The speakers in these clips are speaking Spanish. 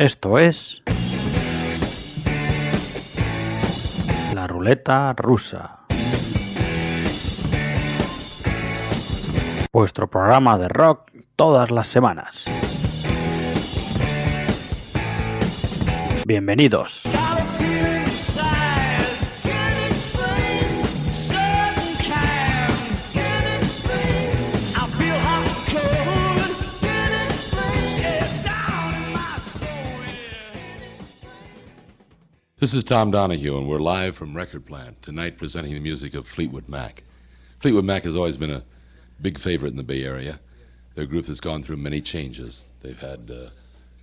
Esto es la ruleta rusa. Vuestro programa de rock todas las semanas. Bienvenidos. This is Tom Donahue, and we're live from Record Plant, tonight presenting the music of Fleetwood Mac. Fleetwood Mac has always been a big favorite in the Bay Area. They're a group that's gone through many changes. They've had uh,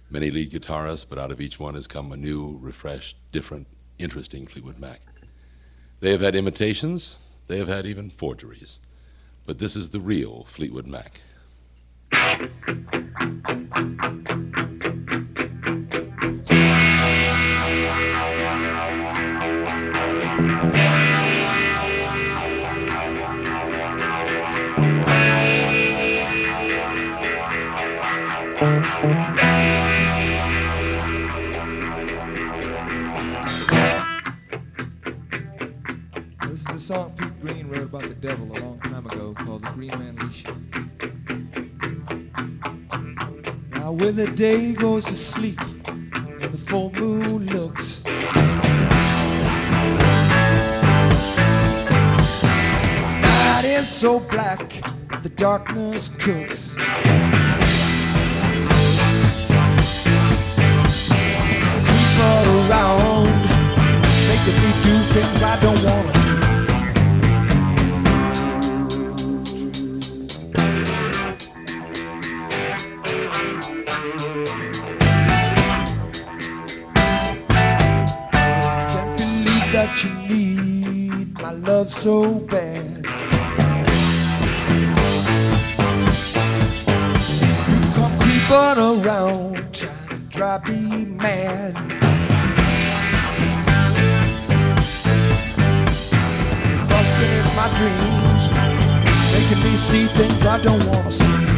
many lead guitarists, but out of each one has come a new, refreshed, different, interesting Fleetwood Mac. They have had imitations, they have had even forgeries. But this is the real Fleetwood Mac. Green wrote about the devil a long time ago called The Green Man Leash. Now when the day goes to sleep and the full moon looks Night is so black that the darkness cooks around making me do things I don't wanna do. That you need my love so bad. You come creeping around trying to drive me mad. busting my dreams, making me see things I don't wanna see.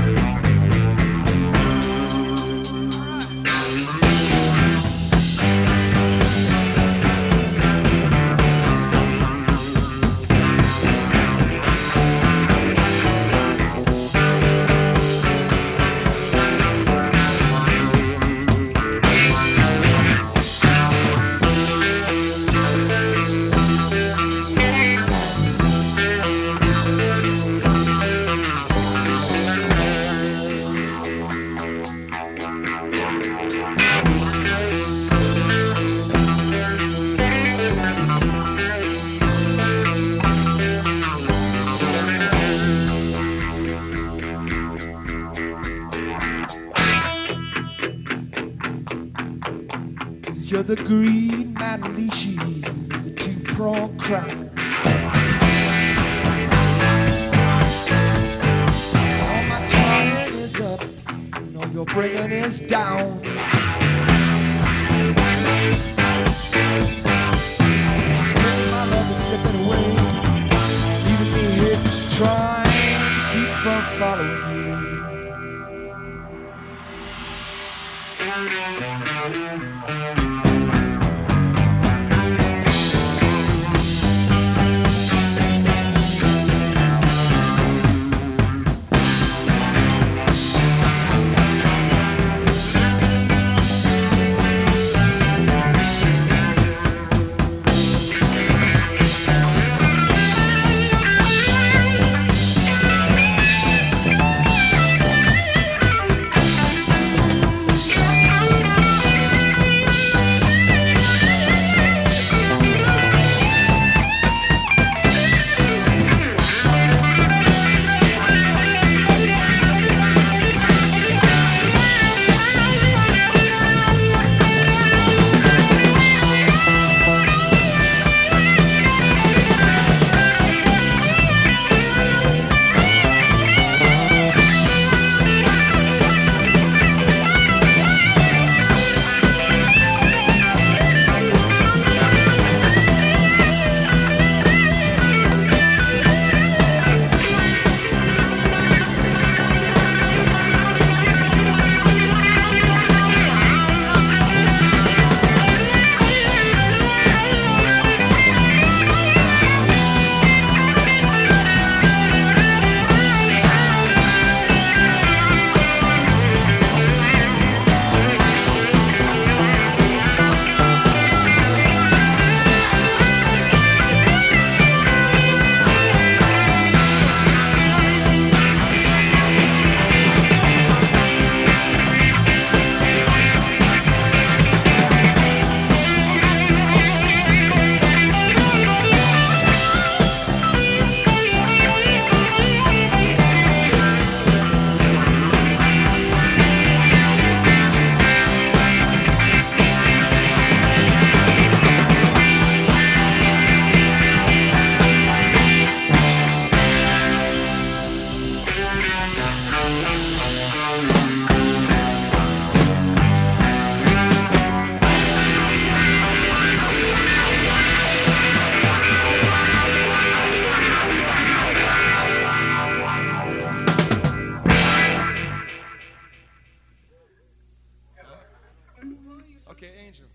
Okay, angel.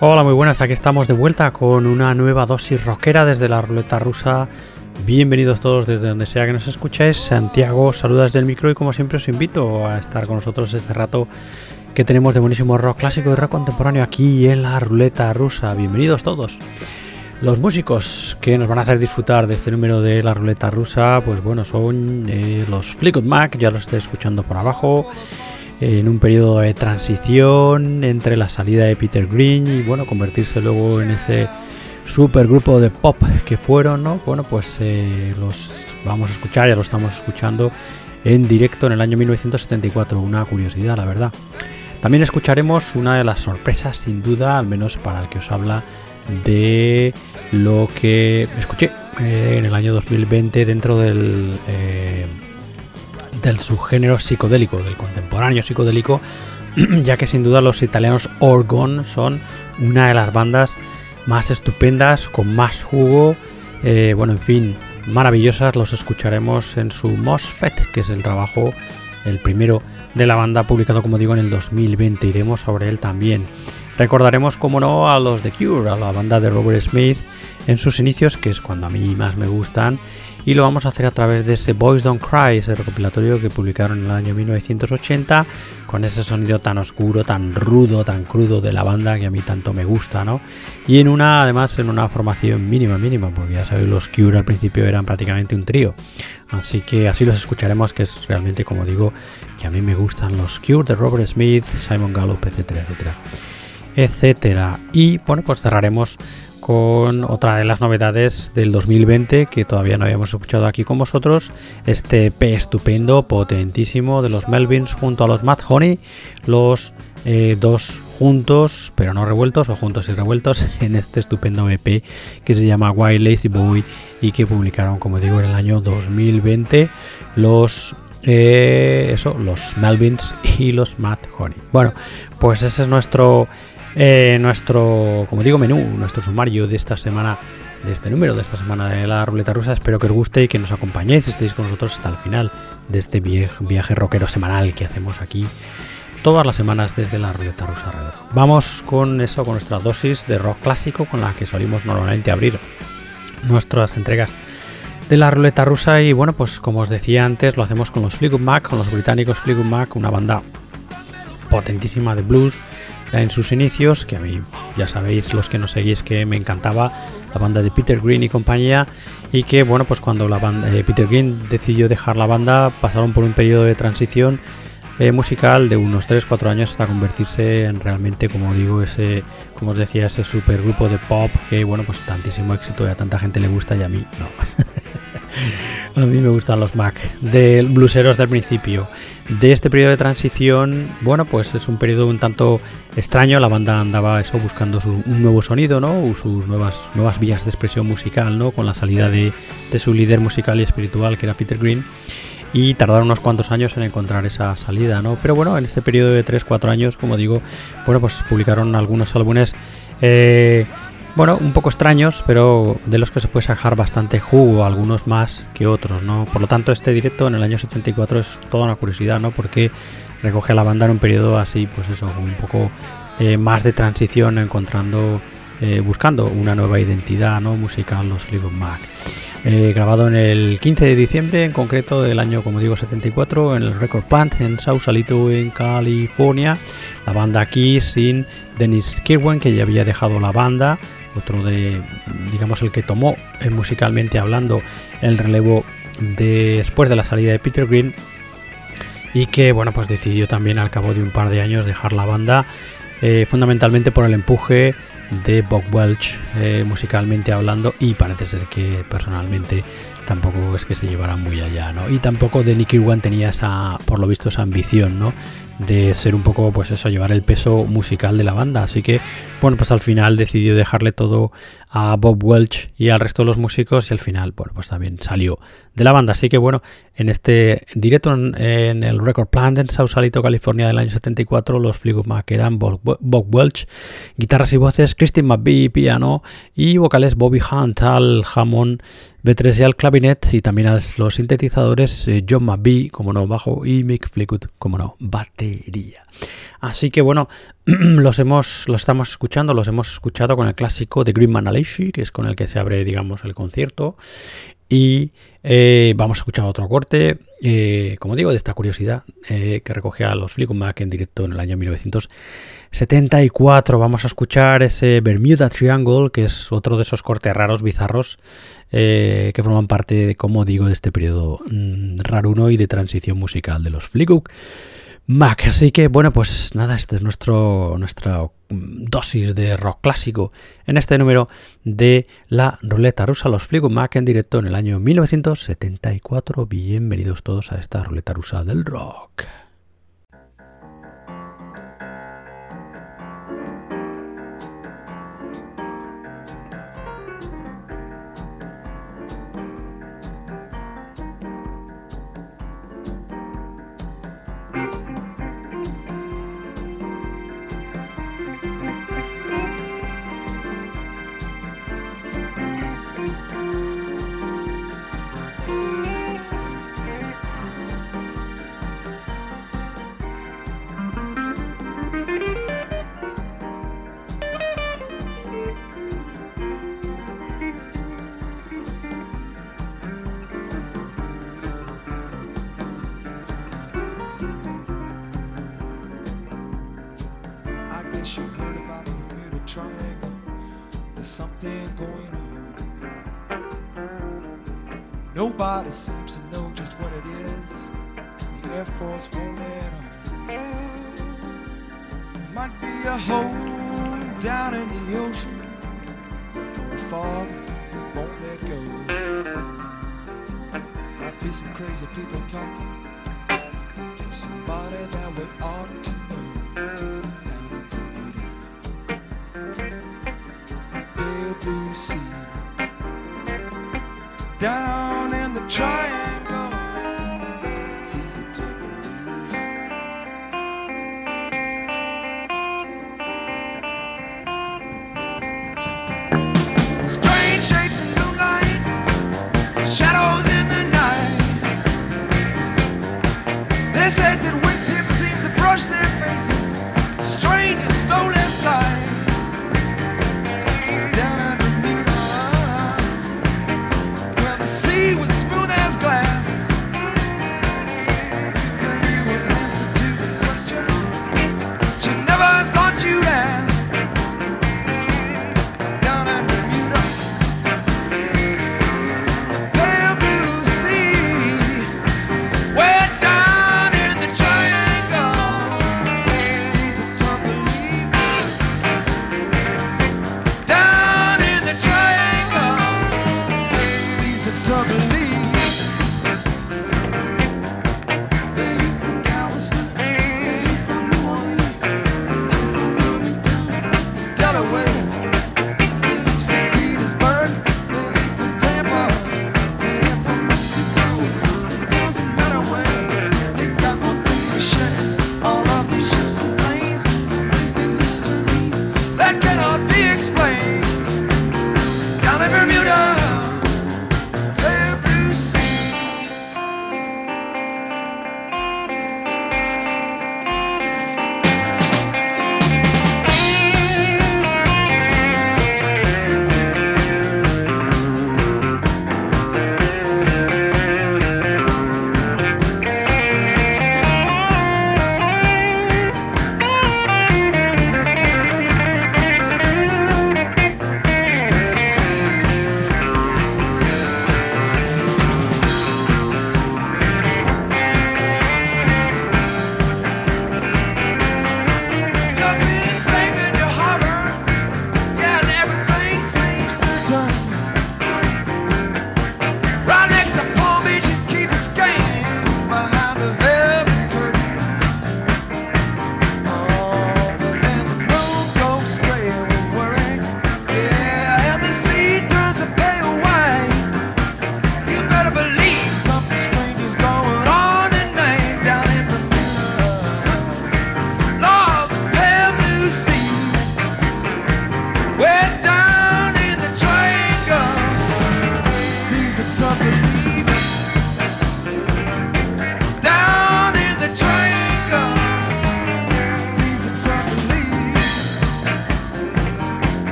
Hola, muy buenas, aquí estamos de vuelta con una nueva dosis rockera desde la ruleta rusa. Bienvenidos todos desde donde sea que nos escuchéis. Santiago, saludas del micro y como siempre os invito a estar con nosotros este rato que tenemos de buenísimo rock clásico y rock contemporáneo aquí en la ruleta rusa. Bienvenidos todos. Los músicos que nos van a hacer disfrutar de este número de la ruleta rusa, pues bueno, son eh, los Fleetwood Mac, ya lo estoy escuchando por abajo en un periodo de transición entre la salida de Peter Green y bueno, convertirse luego en ese supergrupo de pop que fueron, ¿no? Bueno, pues eh, los vamos a escuchar, ya lo estamos escuchando en directo en el año 1974, una curiosidad, la verdad. También escucharemos una de las sorpresas, sin duda, al menos para el que os habla, de lo que escuché eh, en el año 2020 dentro del... Eh, del subgénero psicodélico, del contemporáneo psicodélico, ya que sin duda los italianos Orgon son una de las bandas más estupendas, con más jugo, eh, bueno, en fin, maravillosas. Los escucharemos en su MOSFET, que es el trabajo, el primero de la banda, publicado como digo en el 2020. Iremos sobre él también. Recordaremos, como no, a los The Cure, a la banda de Robert Smith en sus inicios, que es cuando a mí más me gustan y lo vamos a hacer a través de ese Boys Don't Cry, ese recopilatorio que publicaron en el año 1980 con ese sonido tan oscuro, tan rudo, tan crudo de la banda que a mí tanto me gusta, ¿no? Y en una, además, en una formación mínima, mínima, porque ya sabéis, los Cure al principio eran prácticamente un trío. Así que así los escucharemos, que es realmente, como digo, que a mí me gustan los Cure de Robert Smith, Simon Gallup, etcétera, etcétera. Etcétera. Y bueno, pues cerraremos con otra de las novedades del 2020 que todavía no habíamos escuchado aquí con vosotros. Este P estupendo, potentísimo de los Melvins junto a los Mad Honey, los eh, dos juntos, pero no revueltos, o juntos y revueltos, en este estupendo EP que se llama Wild Lazy Boy y que publicaron, como digo, en el año 2020 los eh, eso, los Melvins y los Mad Honey. Bueno, pues ese es nuestro eh, nuestro, como digo, menú, nuestro sumario de esta semana, de este número de esta semana de la ruleta rusa. Espero que os guste y que nos acompañéis, estéis con nosotros hasta el final de este viaje rockero semanal que hacemos aquí todas las semanas desde la ruleta rusa Vamos con eso, con nuestra dosis de rock clásico con la que solimos normalmente abrir nuestras entregas de la ruleta rusa y bueno, pues como os decía antes, lo hacemos con los Fleetwood Mac, con los británicos Fleetwood Mac, una banda potentísima de blues en sus inicios, que a mí ya sabéis los que nos seguís que me encantaba la banda de Peter Green y compañía y que bueno pues cuando la banda eh, Peter Green decidió dejar la banda pasaron por un periodo de transición eh, musical de unos 3-4 años hasta convertirse en realmente como digo ese como os decía ese supergrupo de pop que bueno pues tantísimo éxito y a tanta gente le gusta y a mí no A mí me gustan los Mac, de bluseros del principio. De este periodo de transición, bueno, pues es un periodo un tanto extraño. La banda andaba eso buscando un nuevo sonido, ¿no? Sus nuevas, nuevas vías de expresión musical, ¿no? Con la salida de, su líder musical y espiritual, que era Peter Green. Y tardaron unos cuantos años en encontrar esa salida, ¿no? Pero bueno, en este periodo de 3-4 años, como digo, bueno, pues publicaron algunos álbumes. Eh, bueno, un poco extraños, pero de los que se puede sacar bastante jugo, algunos más que otros, ¿no? Por lo tanto, este directo en el año 74 es toda una curiosidad, ¿no? Porque recoge a la banda en un periodo así, pues eso, un poco eh, más de transición, encontrando, eh, buscando una nueva identidad, ¿no? Musical, los Fleetwood Mac. Eh, grabado en el 15 de diciembre, en concreto del año, como digo, 74, en el Record Plant en Sausalito, en California. La banda aquí sin Dennis Kirwan, que ya había dejado la banda otro de, digamos, el que tomó eh, musicalmente hablando el relevo después de la salida de Peter Green y que, bueno, pues decidió también al cabo de un par de años dejar la banda, eh, fundamentalmente por el empuje de Bob Welch, eh, musicalmente hablando, y parece ser que personalmente tampoco es que se llevaran muy allá, ¿no? Y tampoco de Nicky One tenía esa, por lo visto, esa ambición, ¿no? De ser un poco, pues eso, llevar el peso musical de la banda. Así que, bueno, pues al final decidió dejarle todo a Bob Welch y al resto de los músicos y al final, bueno, pues también salió de la banda. Así que bueno, en este directo en, el Record Plant en Sausalito, California del año 74, los Fleetwood Mac eran Bob, Welch, guitarras y voces, Christine McVie, piano y vocales Bobby Hunt al Hammond B3 y al clavinet y también a los sintetizadores eh, John McVie, como no, bajo y Mick Fleetwood, como no, batería. Así que bueno, los hemos, los estamos escuchando, los hemos escuchado con el clásico de Green Man que es con el que se abre, digamos, el concierto. Y eh, vamos a escuchar otro corte, eh, como digo, de esta curiosidad eh, que recogía los Fleetwood Mac en directo en el año 1974. Vamos a escuchar ese Bermuda Triangle, que es otro de esos cortes raros, bizarros, que forman parte, como digo, de este periodo mm, raro y de transición musical de los Fleetwood Mac. Así que bueno, pues nada, este es nuestro, nuestra dosis de rock clásico en este número de la ruleta rusa, los Fleetwood Mac en directo en el año 1974. Bienvenidos todos a esta ruleta rusa del rock. Force won't let on. Might be a hole down in the ocean or a fog that won't let go. Might be some crazy people talking to somebody that we ought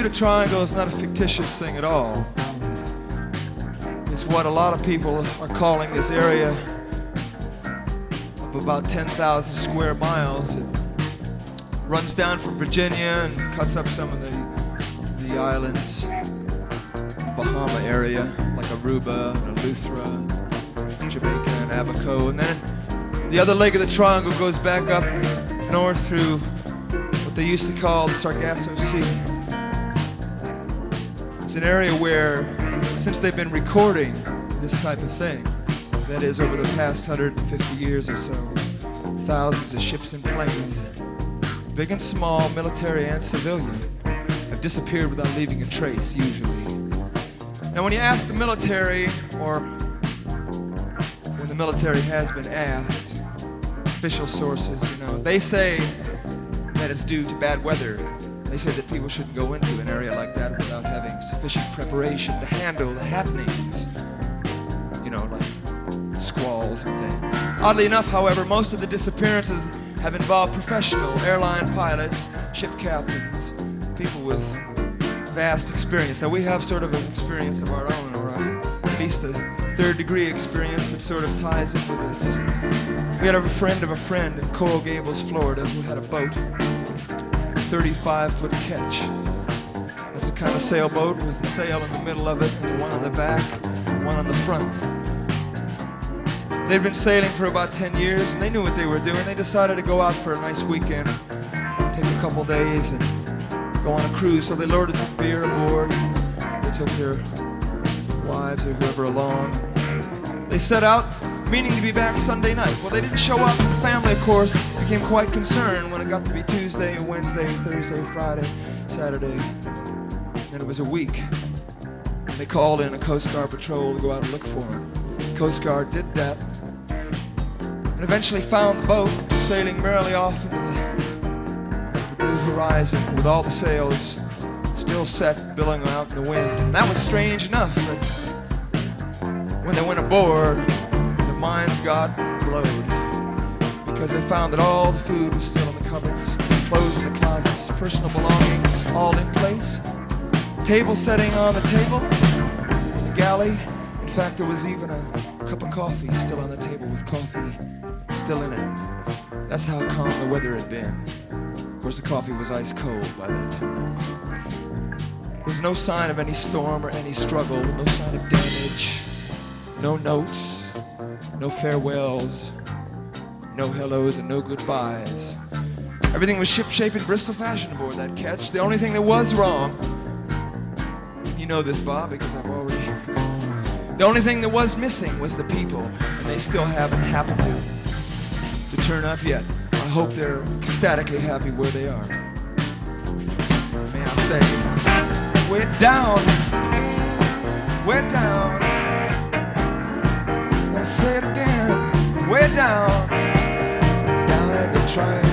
Bermuda Triangle is not a fictitious thing at all. It's what a lot of people are calling this area of about 10,000 square miles. It runs down from Virginia and cuts up some of the, the islands, Bahama area, like Aruba and Eleuthera, Jamaica and Abaco. And then the other leg of the triangle goes back up north through what they used to call the Sargasso Sea. It's an area where, since they've been recording this type of thing, that is over the past 150 years or so, thousands of ships and planes, big and small, military and civilian, have disappeared without leaving a trace, usually. Now, when you ask the military, or when the military has been asked, official sources, you know, they say that it's due to bad weather. They say that people shouldn't go into an area like that sufficient preparation to handle the happenings. You know, like squalls and things. Oddly enough, however, most of the disappearances have involved professional airline pilots, ship captains, people with vast experience. Now we have sort of an experience of our own, or at least a third degree experience that sort of ties in with this. We had a friend of a friend in Coral Gables, Florida, who had a boat, a 35 foot catch. Kind of sailboat with a sail in the middle of it, and one on the back, and one on the front. They'd been sailing for about 10 years and they knew what they were doing. They decided to go out for a nice weekend, take a couple days and go on a cruise. So they loaded some beer aboard. They took their wives or whoever along. They set out meaning to be back Sunday night. Well, they didn't show up. The family, of course, became quite concerned when it got to be Tuesday, Wednesday, Thursday, Friday, Saturday. And it was a week. And they called in a Coast Guard patrol to go out and look for him. Coast Guard did that and eventually found the boat sailing merrily off into the, the blue horizon with all the sails still set, billowing out in the wind. And that was strange enough, but when they went aboard, their minds got blowed because they found that all the food was still in the cupboards, clothes in the closets, personal belongings all in place, table setting on the table in the galley. In fact, there was even a cup of coffee still on the table with coffee still in it. That's how calm the weather had been. Of course, the coffee was ice cold by that time. There was no sign of any storm or any struggle, no sign of damage, no notes, no farewells, no hellos, and no goodbyes. Everything was shipshape in Bristol fashion aboard that catch. The only thing that was wrong, know this, Bob, because I've already. The only thing that was missing was the people, and they still haven't happened to, to turn up yet. I hope they're ecstatically happy where they are. May I say, we're down, we're down. Let's say it again, we're down, down at the triangle.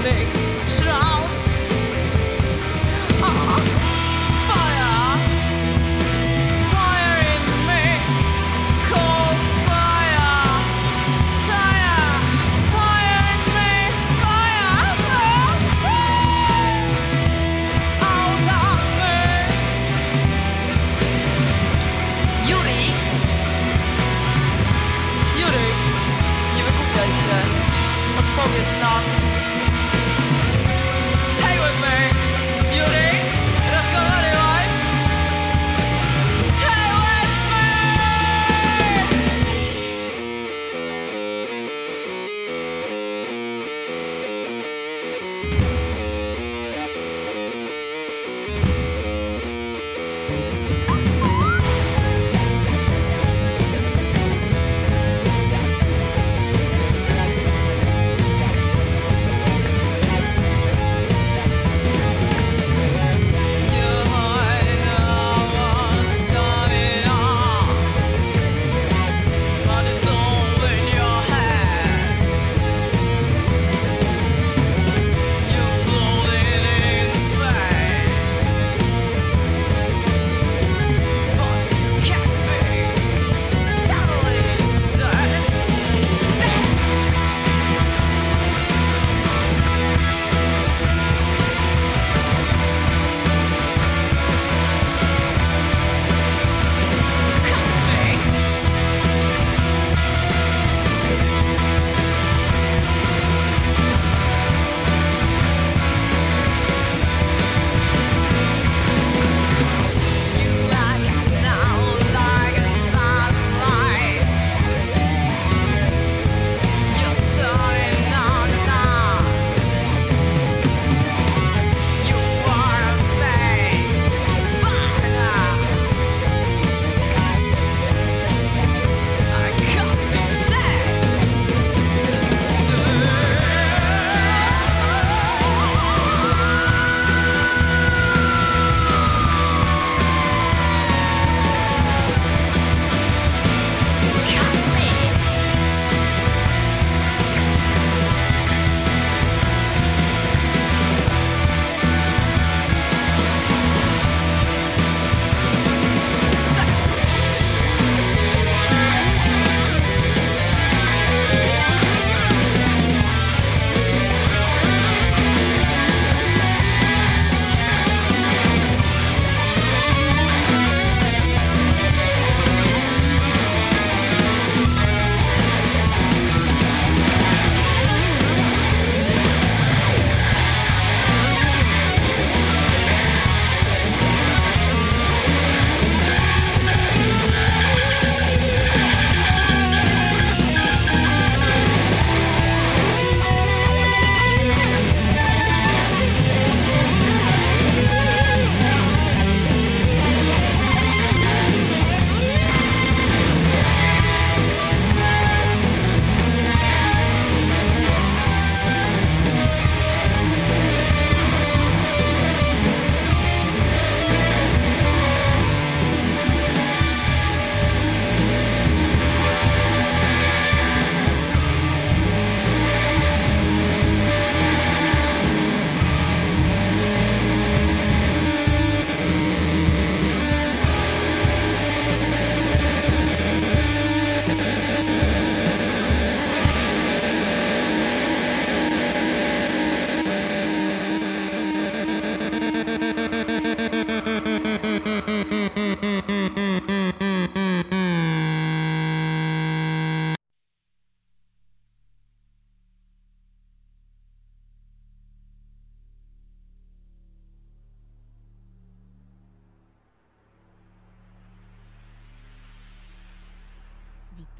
snake.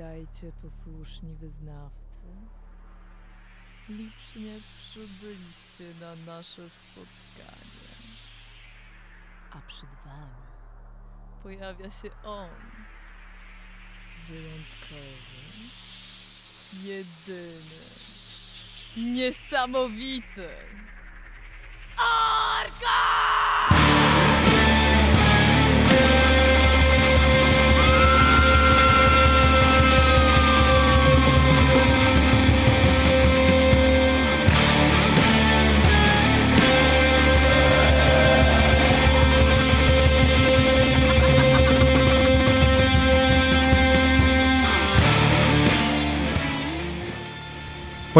Witajcie, posłuszni wyznawcy. Licznie przybyliście na nasze spotkanie. A przed wami pojawia się on. Wyjątkowy, jedyny, niesamowity.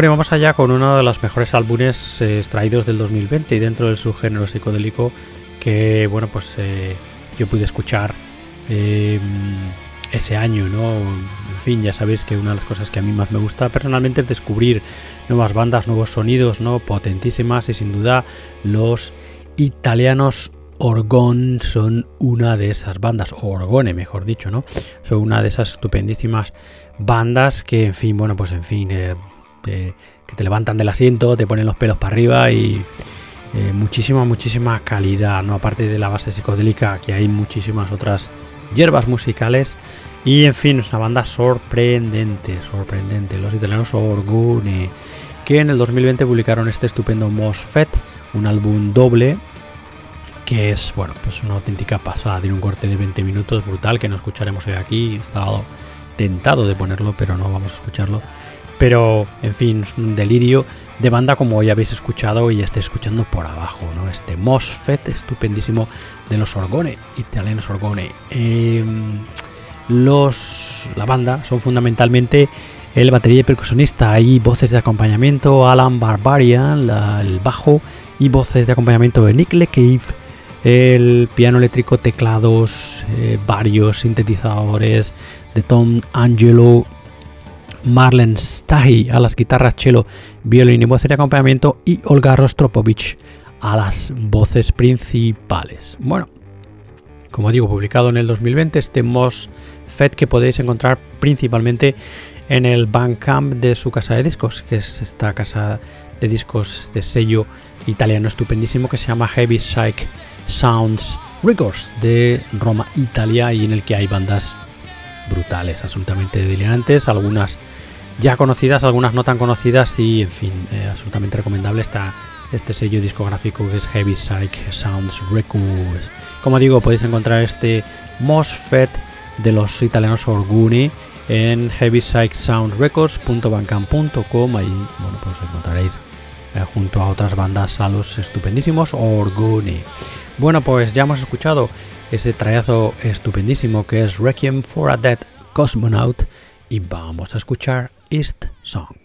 Bueno, vamos allá con uno de los mejores álbumes eh, extraídos del 2020 y dentro del subgénero psicodélico que, bueno, pues eh, yo pude escuchar eh, ese año, ¿no? En fin, ya sabéis que una de las cosas que a mí más me gusta personalmente es descubrir nuevas bandas, nuevos sonidos, ¿no? Potentísimas y sin duda los italianos Orgón son una de esas bandas, o Orgone mejor dicho, ¿no? Son una de esas estupendísimas bandas que, en fin, bueno, pues en fin, que te levantan del asiento, te ponen los pelos para arriba y eh, muchísima, muchísima calidad, ¿no? Aparte de la base psicodélica, que hay muchísimas otras hierbas musicales. Y en fin, es una banda sorprendente, sorprendente. Los italianos Orgone, que en el 2020 publicaron este estupendo Mosfet, un álbum doble que es, bueno, pues una auténtica pasada. Tiene un corte de 20 minutos brutal que no escucharemos hoy aquí. He estado tentado de ponerlo, pero no vamos a escucharlo. Pero, en fin, es un delirio de banda como ya habéis escuchado y ya estáis escuchando por abajo, ¿no? Este Mosfet estupendísimo de los Orgone, italianos Orgone. Eh, los, la banda son fundamentalmente el batería y percusionista y voces de acompañamiento Alan Barbarian, el bajo y voces de acompañamiento de Nick LeCave, el piano eléctrico, teclados, eh, varios sintetizadores de Tom Angelo, Marlen Stahy a las guitarras, cello, violín y voces de acompañamiento y Olga Rostropovich a las voces principales. Bueno, como digo, publicado en el 2020 este Mosfet que podéis encontrar principalmente en el Bandcamp de su casa de discos, que es esta casa de discos, este sello italiano estupendísimo que se llama Heavy Psych Sounds Records de Roma, Italia, y en el que hay bandas brutales, absolutamente delirantes, algunas ya conocidas, algunas no tan conocidas y en fin, eh, absolutamente recomendable está este sello discográfico que es Heavy Psych Sounds Records. Como digo, podéis encontrar este Mosfet de los italianos Orguni en heavypsychsoundrecords.bandcamp.com ahí bueno pues encontraréis eh, junto a otras bandas a los estupendísimos Orguni. Bueno, pues ya hemos escuchado ese trayazo estupendísimo que es Requiem for a Dead Cosmonaut y vamos a escuchar East song.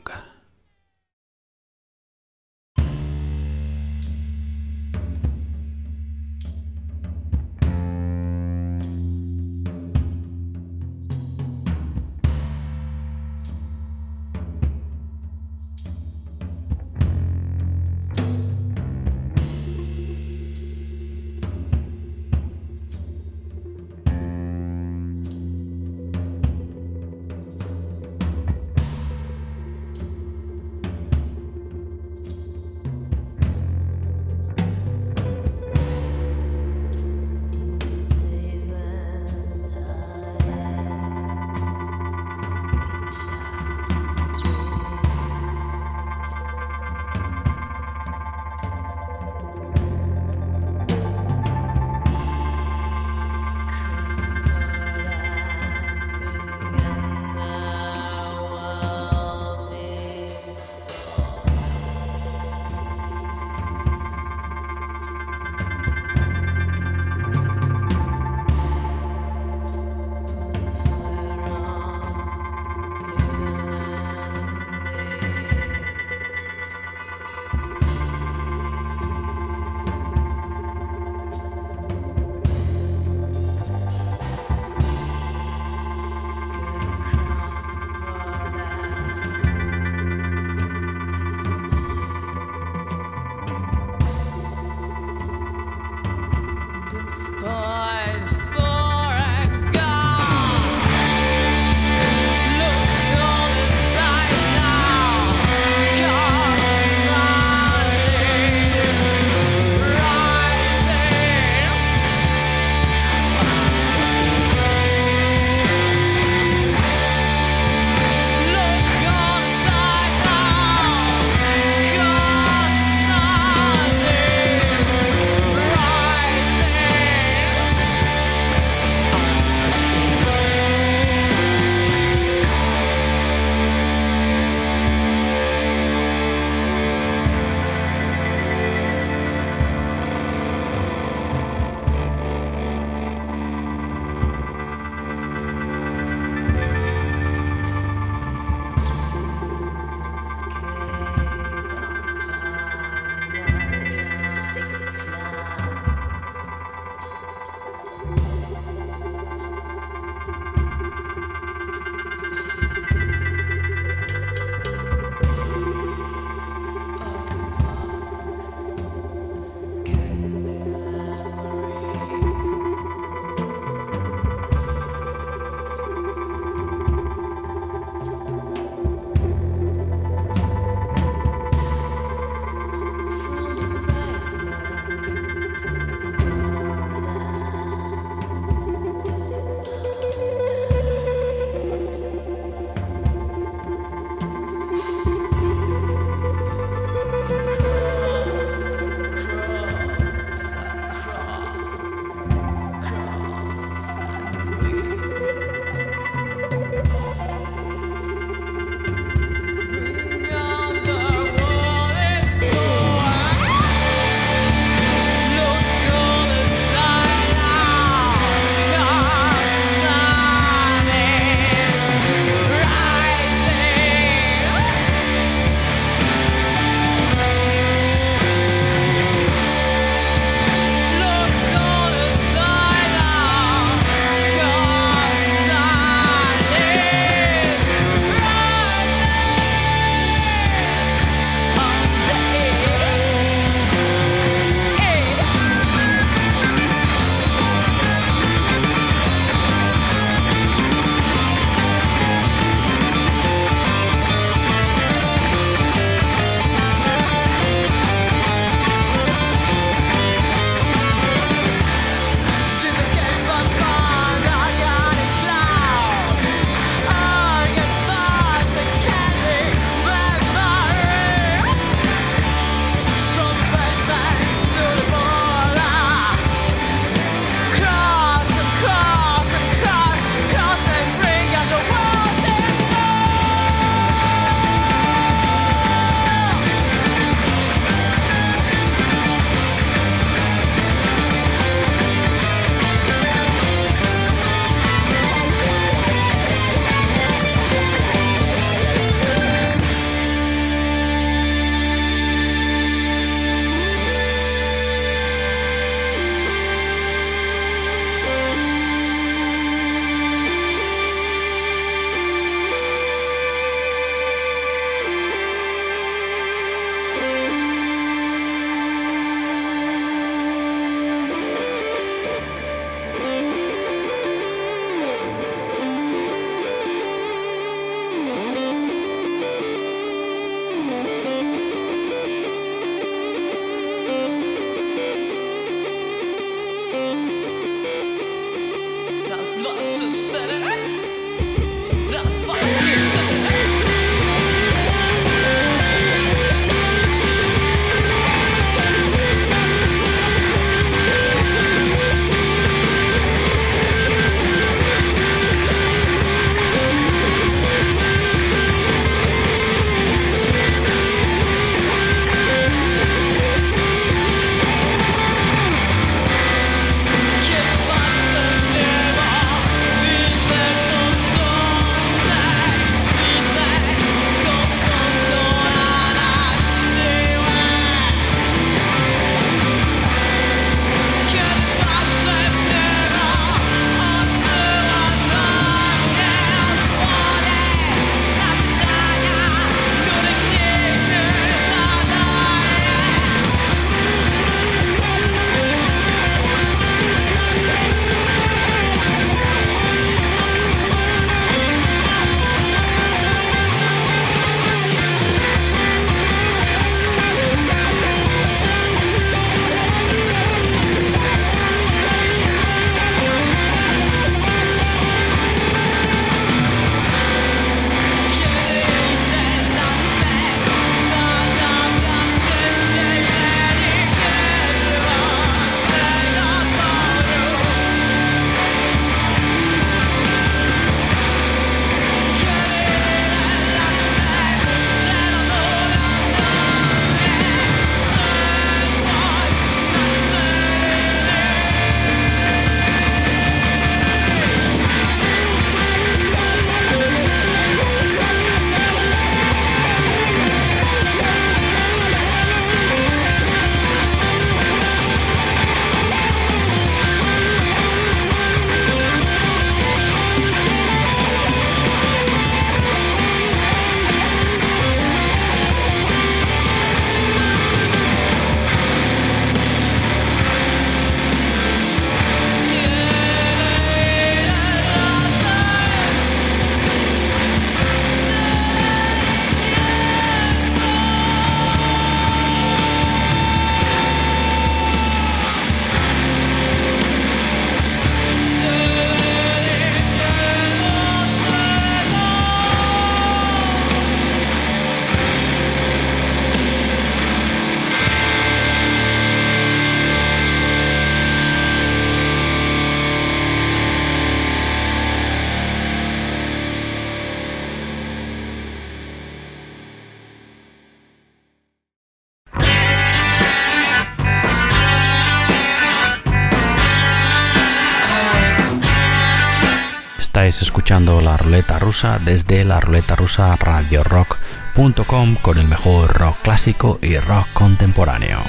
Desde la ruleta rusa radio rock.com con el mejor rock clásico y rock contemporáneo.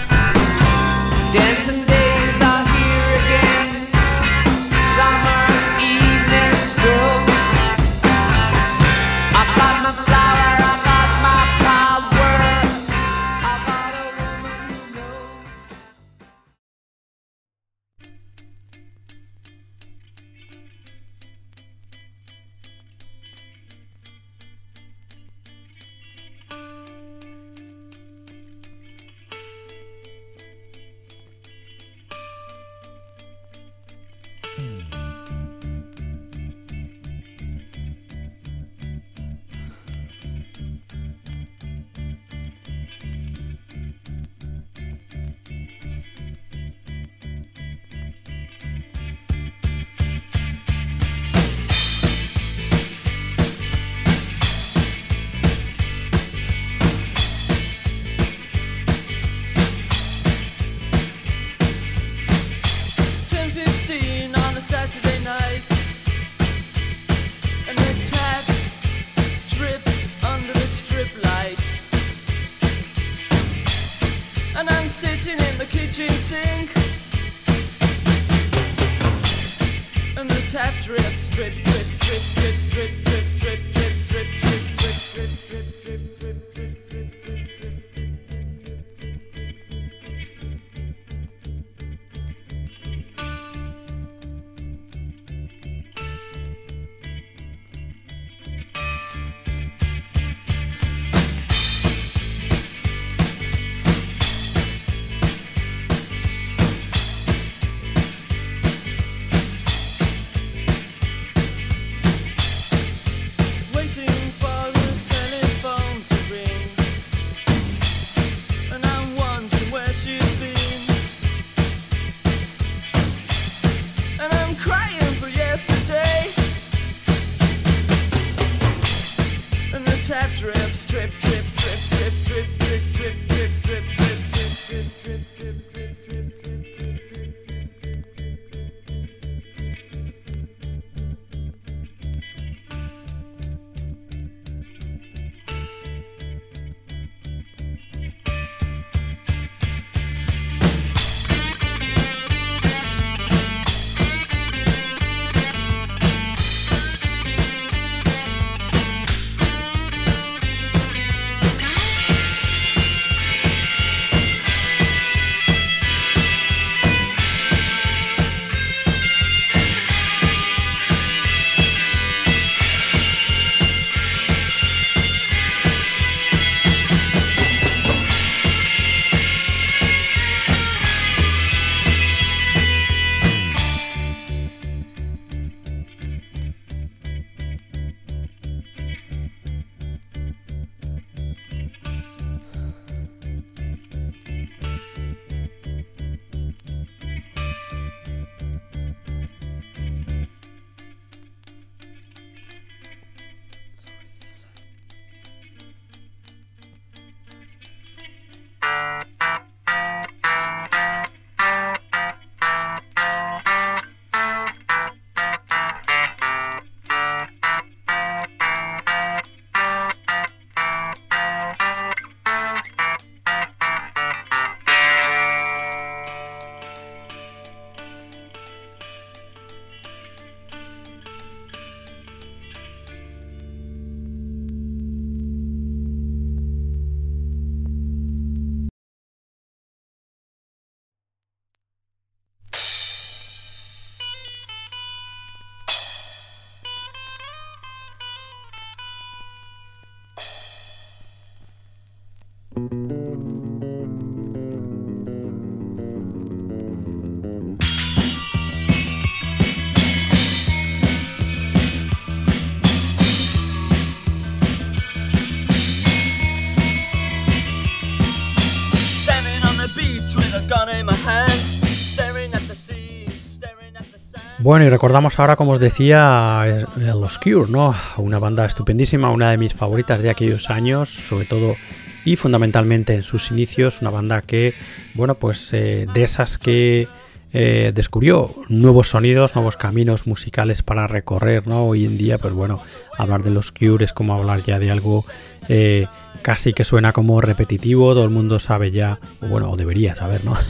Bueno, y recordamos ahora, como os decía, los Cure, ¿no? Una banda estupendísima, una de mis favoritas de aquellos años, sobre todo y fundamentalmente en sus inicios, una banda que, bueno, pues eh, de esas que eh, descubrió nuevos sonidos, nuevos caminos musicales para recorrer, ¿no? Hoy en día, pues bueno, hablar de los Cure es como hablar ya de algo eh, casi que suena como repetitivo, todo el mundo sabe ya, o bueno, o debería saber, ¿no?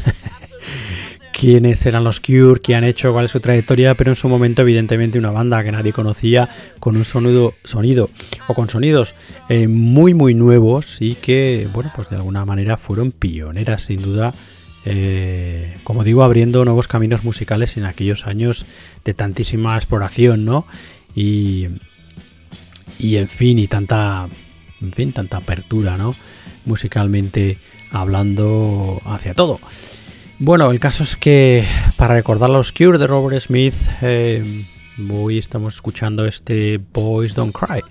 quiénes eran los Cure, qué han hecho, cuál es su trayectoria, pero en su momento evidentemente una banda que nadie conocía con un sonido, sonido o con sonidos eh, muy muy nuevos y que bueno pues de alguna manera fueron pioneras sin duda. eh, como digo, abriendo nuevos caminos musicales en aquellos años de tantísima exploración, ¿no? Y, y en fin, y tanta, en fin, tanta apertura, ¿no? Musicalmente hablando hacia todo. Bueno, el caso es que para recordar los Cure de Robert Smith, eh, hoy estamos escuchando este Boys Don't Cry,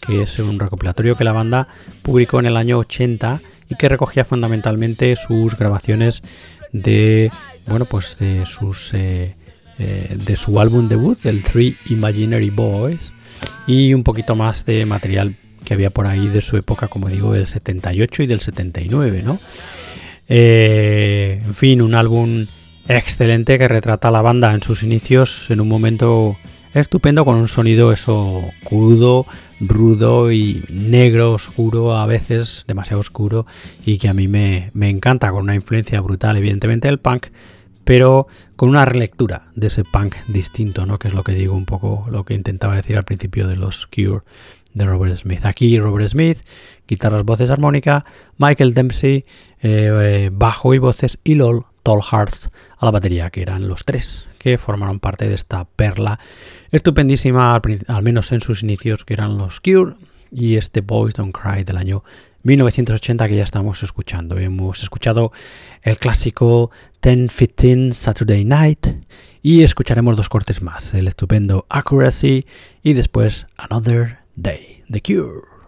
que es un recopilatorio que la banda publicó en el año 80 y que recogía fundamentalmente sus grabaciones de, bueno, pues de sus eh, eh, de su álbum debut, el Three Imaginary Boys, y un poquito más de material que había por ahí de su época, como digo, del 78 y del 79, ¿no? Eh, en fin, un álbum excelente que retrata a la banda en sus inicios en un momento estupendo con un sonido eso crudo, rudo y negro, oscuro, a veces demasiado oscuro y que a mí me, me encanta con una influencia brutal evidentemente del punk, pero con una relectura de ese punk distinto, ¿no? Que es lo que digo un poco, lo que intentaba decir al principio de los Cure de Robert Smith. Aquí Robert Smith, guitarras, voces, armónica, Michael Dempsey, eh, eh, bajo y voces y LOL Tall Hearts a la batería, que eran los tres que formaron parte de esta perla estupendísima, al, al menos en sus inicios, que eran los Cure y este Boys Don't Cry del año 1980 que ya estamos escuchando. Hemos escuchado el clásico 10-15 Saturday Night y escucharemos dos cortes más, el estupendo Accuracy y después Another Day, The Cure.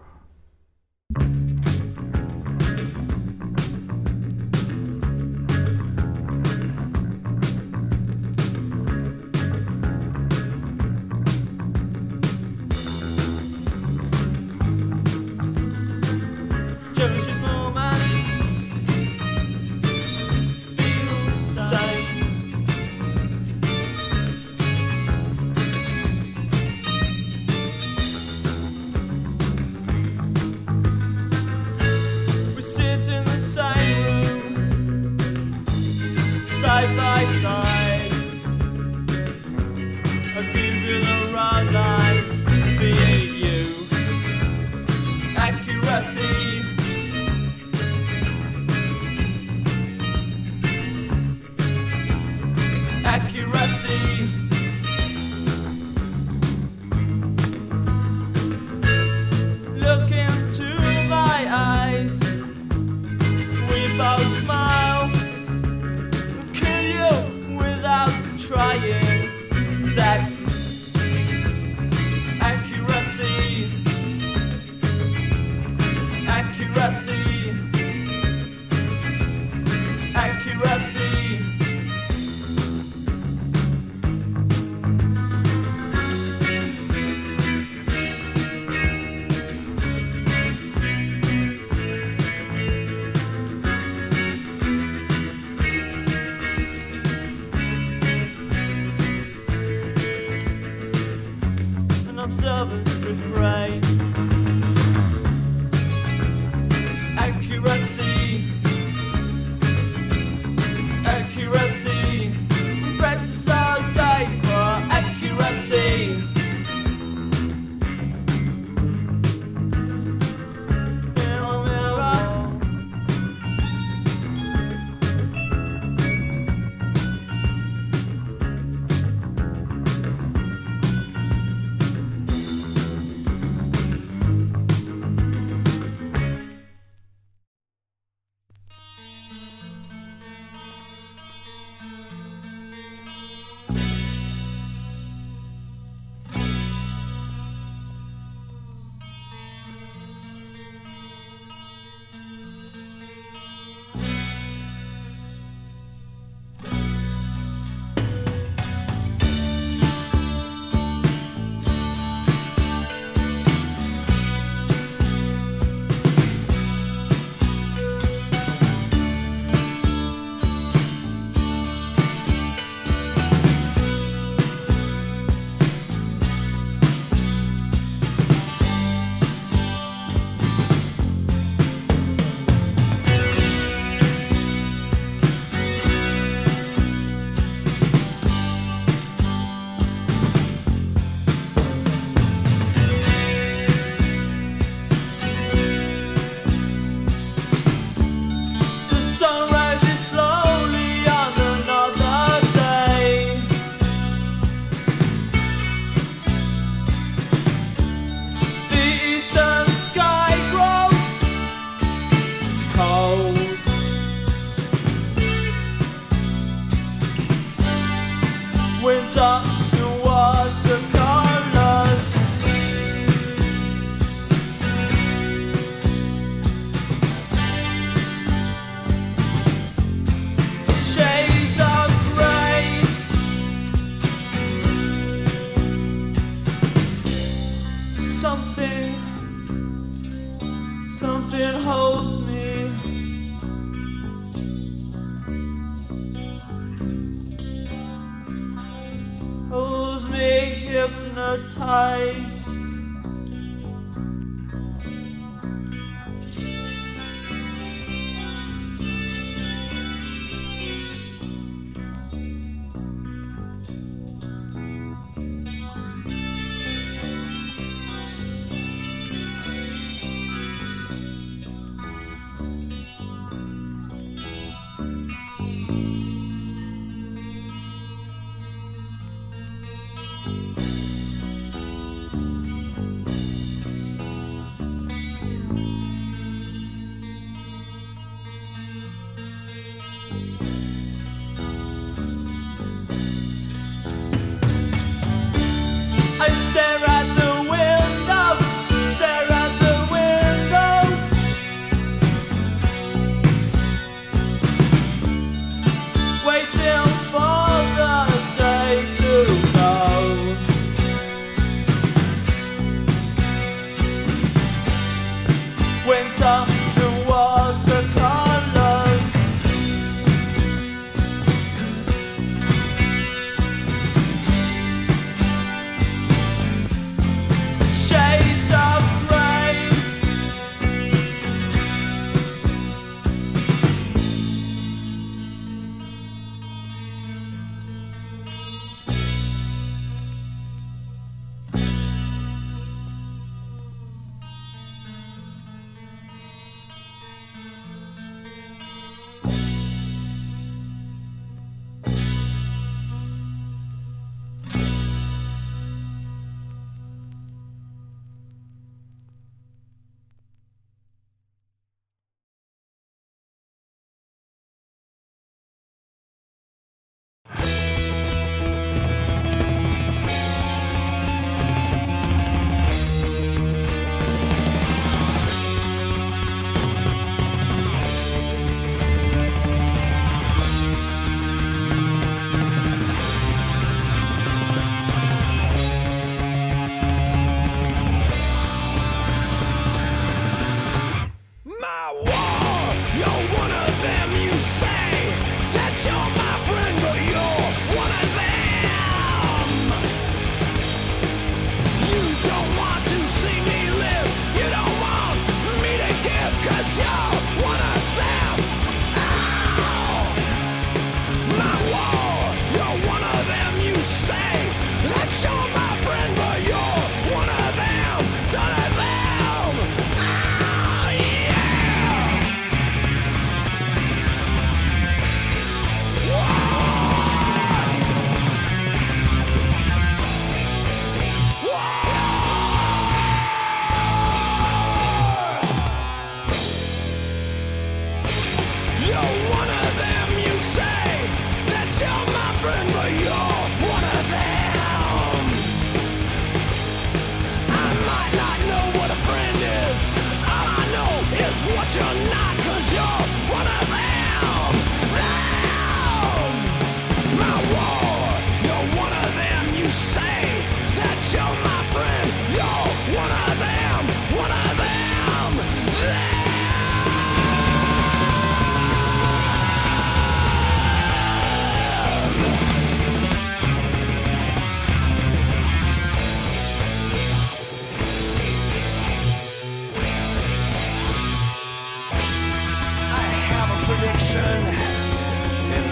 time.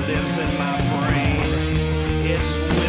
lives in my brain. It's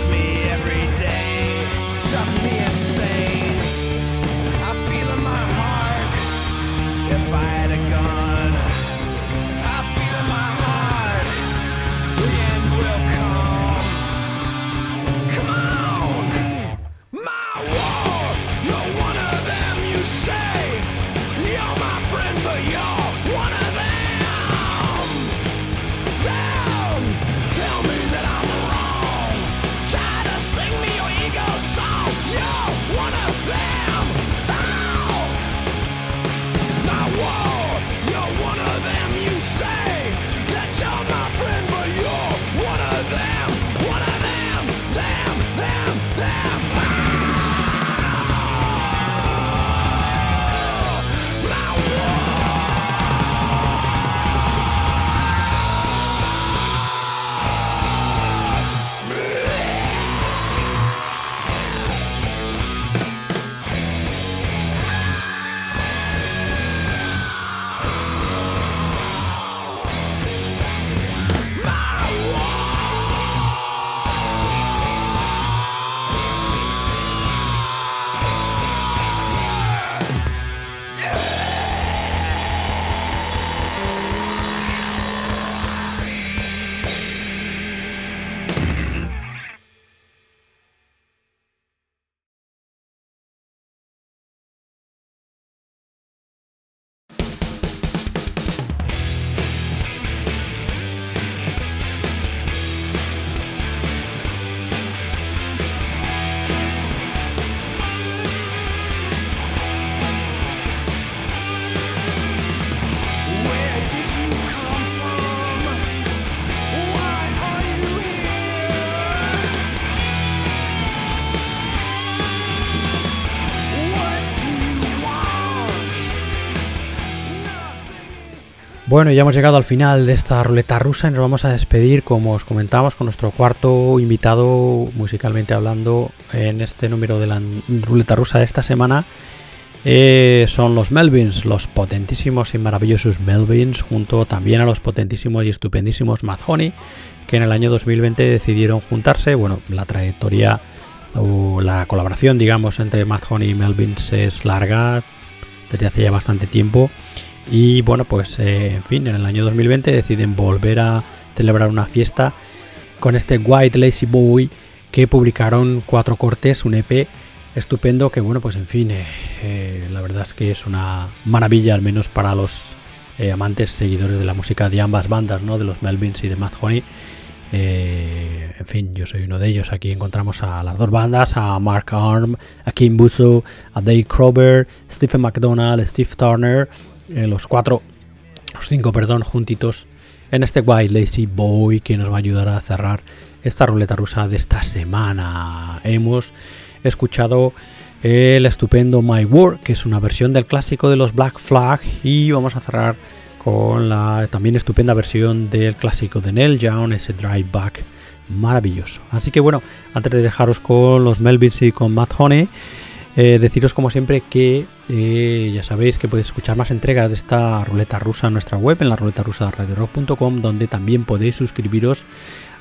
Bueno, ya hemos llegado al final de esta ruleta rusa y nos vamos a despedir, como os comentábamos, con nuestro cuarto invitado musicalmente hablando en este número de la ruleta rusa de esta semana. Eh, son los Melvins, los potentísimos y maravillosos Melvins, junto también a los potentísimos y estupendísimos Mad Honey, que en el año 2020 decidieron juntarse. Bueno, la trayectoria o la colaboración, digamos, entre Mad Honey y Melvins es larga desde hace ya bastante tiempo. Y bueno, pues eh, en fin, en el año 2020 deciden volver a celebrar una fiesta con este White Lazy Boy que publicaron cuatro cortes, un EP estupendo que bueno, pues en fin, eh, eh, la verdad es que es una maravilla al menos para los amantes seguidores de la música de ambas bandas, ¿no? De los Melvins y de Mad Honey. En fin, yo soy uno de ellos. Aquí encontramos a las dos bandas, a Mark Arm, a Kim Busso, a Dave Crover, Stephen McDonald, Steve Turner, eh, los cuatro, los cinco, perdón, juntitos en este White Lazy Boy que nos va a ayudar a cerrar esta ruleta rusa de esta semana. Hemos escuchado el estupendo My War, que es una versión del clásico de los Black Flag, y vamos a cerrar con la también estupenda versión del clásico de Neil Young, ese Drive Back maravilloso. Así que bueno, antes de dejaros con los Melvins y con Matt Honey, eh, deciros como siempre que eh, ya sabéis que podéis escuchar más entregas de esta ruleta rusa en nuestra web, en la ruleta rusa radiorock.com, donde también podéis suscribiros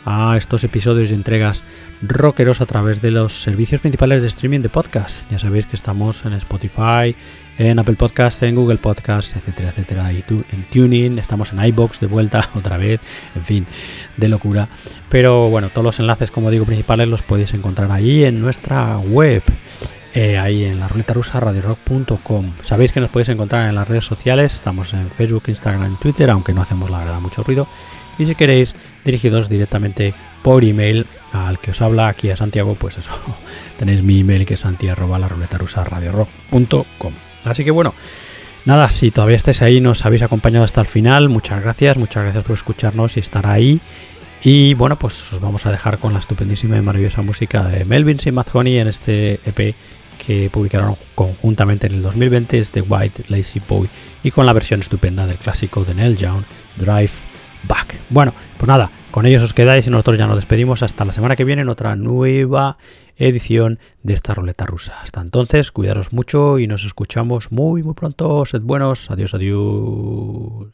a estos episodios y entregas rockeros a través de los servicios principales de streaming de podcast. Ya sabéis que estamos en Spotify, en Apple Podcast, en Google Podcast, etcétera, etcétera, y tu- en Tuning, estamos en iBox de vuelta otra vez, en fin, de locura. Pero bueno, todos los enlaces, como digo, principales los podéis encontrar ahí en nuestra web. Eh, ahí en la ruleta rusa radiorock.com. Sabéis que nos podéis encontrar en las redes sociales, estamos en Facebook, Instagram, Twitter, aunque no hacemos la verdad mucho ruido. Y si queréis dirigidos directamente por email al que os habla aquí a Santiago, pues eso, tenéis mi email que es santi arroba la ruleta rusa radiorock.com. Así que bueno, nada, si todavía estáis ahí, nos habéis acompañado hasta el final, muchas gracias, muchas gracias por escucharnos y estar ahí. Y bueno, pues os vamos a dejar con la estupendísima y maravillosa música de Melvin y Matt Honey en este EP que publicaron conjuntamente en el 2020, este White Lazy Boy, y con la versión estupenda del clásico de Neil Young, Drive Back. Bueno, pues nada, con ellos os quedáis y nosotros ya nos despedimos hasta la semana que viene en otra nueva edición de esta ruleta rusa. Hasta entonces, cuidaros mucho y nos escuchamos muy muy pronto. Sed buenos. Adiós, adiós.